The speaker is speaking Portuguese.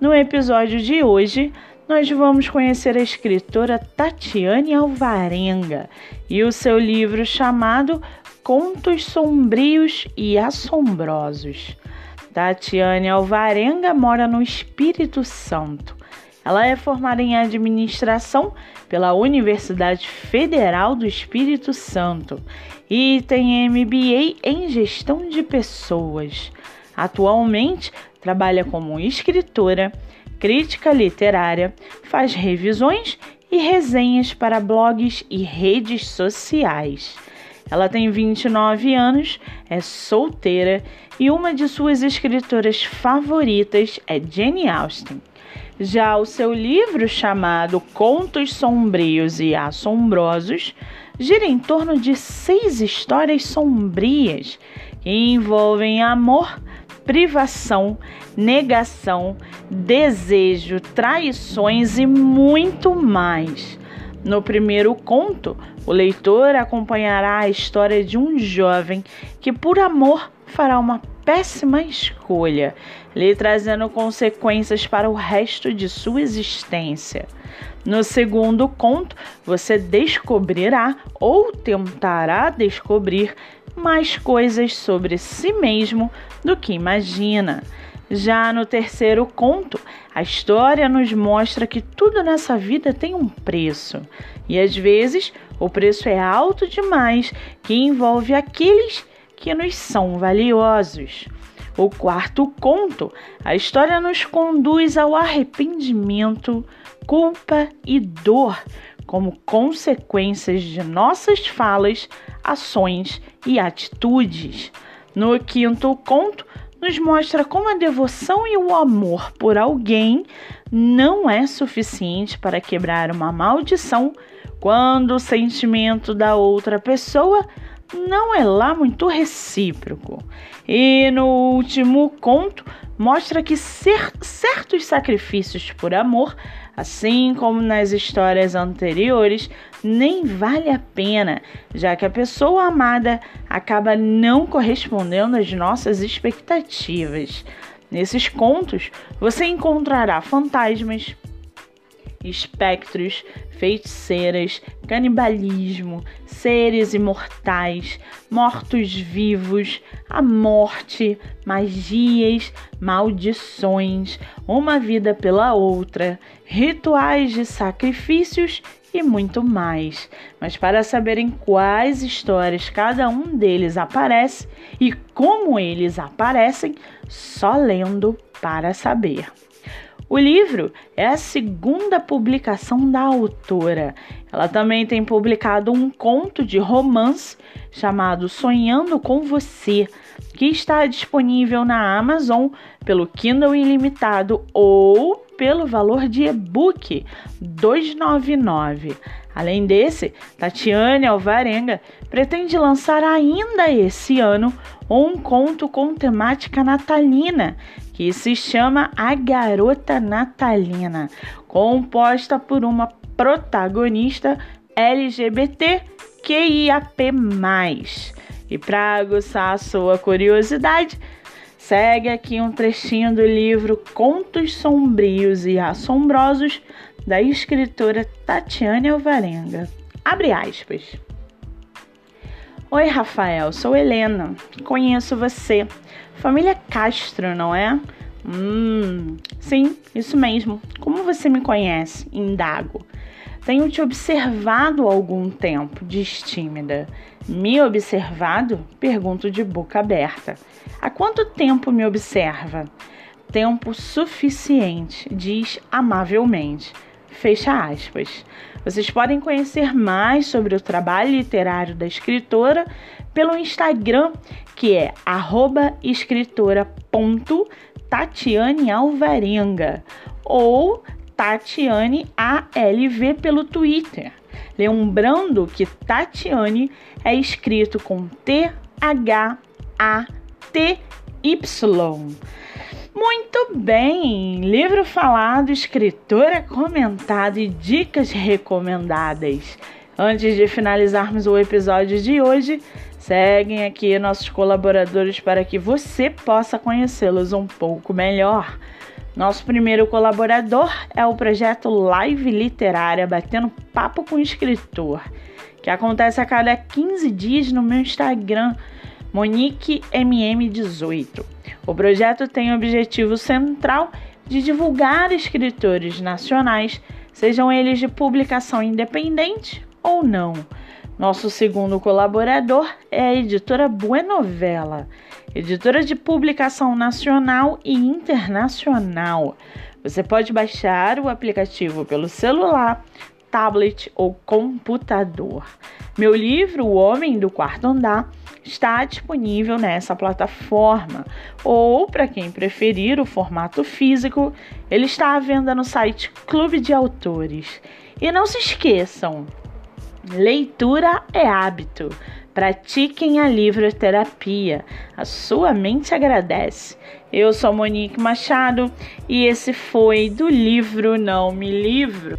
no episódio de hoje, nós vamos conhecer a escritora Tatiane Alvarenga e o seu livro chamado Contos Sombrios e Assombrosos. Tatiane Alvarenga mora no Espírito Santo. Ela é formada em administração pela Universidade Federal do Espírito Santo e tem MBA em gestão de pessoas. Atualmente trabalha como escritora, crítica literária, faz revisões e resenhas para blogs e redes sociais. Ela tem 29 anos, é solteira e uma de suas escritoras favoritas é Jane Austen. Já o seu livro chamado Contos Sombrios e Assombrosos gira em torno de seis histórias sombrias que envolvem amor, privação, negação, desejo, traições e muito mais. No primeiro conto, o leitor acompanhará a história de um jovem que, por amor, fará uma péssima escolha, lhe trazendo consequências para o resto de sua existência. No segundo conto, você descobrirá ou tentará descobrir mais coisas sobre si mesmo do que imagina. Já no terceiro conto, a história nos mostra que tudo nessa vida tem um preço. E às vezes o preço é alto demais, que envolve aqueles que nos são valiosos. O quarto conto, a história nos conduz ao arrependimento, culpa e dor como consequências de nossas falas, ações e atitudes. No quinto conto, nos mostra como a devoção e o amor por alguém não é suficiente para quebrar uma maldição quando o sentimento da outra pessoa não é lá muito recíproco. E no último conto, mostra que certos sacrifícios por amor, assim como nas histórias anteriores, nem vale a pena, já que a pessoa amada acaba não correspondendo às nossas expectativas. Nesses contos, você encontrará fantasmas, espectros, feiticeiras, canibalismo, seres imortais, mortos-vivos, a morte, magias, maldições, uma vida pela outra, rituais de sacrifícios e muito mais. Mas para saberem quais histórias cada um deles aparece e como eles aparecem, só lendo para saber. O livro é a segunda publicação da autora. Ela também tem publicado um conto de romance chamado Sonhando com Você, que está disponível na Amazon pelo Kindle Ilimitado ou pelo valor de e-book 299. Além desse, Tatiane Alvarenga pretende lançar ainda esse ano um conto com temática natalina que se chama A Garota Natalina, composta por uma protagonista LGBT QIAP+. E para aguçar a sua curiosidade, segue aqui um trechinho do livro Contos Sombrios e Assombrosos da escritora Tatiane Alvarenga. Abre aspas. Oi, Rafael, sou Helena. Conheço você. Família Castro, não é? Hum, sim, isso mesmo. Como você me conhece? Indago. Tenho te observado há algum tempo, diz tímida. Me observado? Pergunto de boca aberta. Há quanto tempo me observa? Tempo suficiente, diz amavelmente. Fecha aspas. Vocês podem conhecer mais sobre o trabalho literário da escritora pelo Instagram, que é escritora.tatianealvarenga ou Tatiane ALV pelo Twitter. Lembrando que Tatiane é escrito com T-H-A-T-Y. Muito bem! Livro falado, escritora comentada e dicas recomendadas. Antes de finalizarmos o episódio de hoje, seguem aqui nossos colaboradores para que você possa conhecê-los um pouco melhor. Nosso primeiro colaborador é o projeto Live Literária Batendo Papo com o Escritor, que acontece a cada 15 dias no meu Instagram MoniqueMM18. O projeto tem o objetivo central de divulgar escritores nacionais, sejam eles de publicação independente ou não. Nosso segundo colaborador é a editora Buenovela, editora de publicação nacional e internacional. Você pode baixar o aplicativo pelo celular, tablet ou computador. Meu livro, O Homem do Quarto Andar, está disponível nessa plataforma. Ou, para quem preferir o formato físico, ele está à venda no site Clube de Autores. E não se esqueçam, leitura é hábito. Pratiquem a livroterapia. A sua mente agradece. Eu sou Monique Machado e esse foi do livro Não Me Livro.